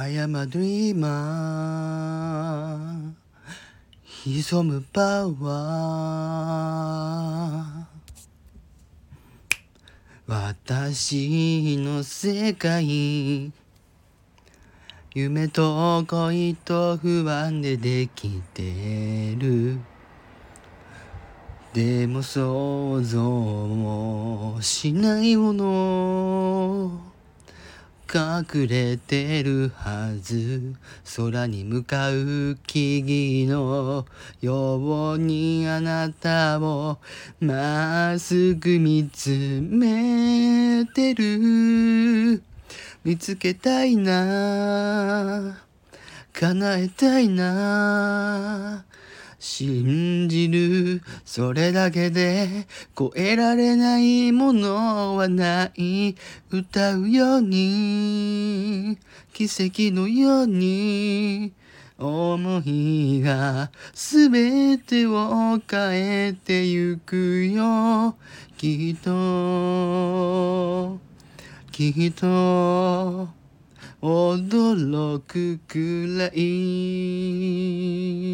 I am a dreamer. 潜むパワー私の世界。夢と恋と不安でできてる。でも想像もしないもの。隠れてるはず。空に向かう木々のようにあなたをまっすぐ見つめてる。見つけたいな。叶えたいな。信じるそれだけで超えられないものはない。歌うように奇跡のように。思いがすべてを変えてゆくよ。きっときっと驚くくらい。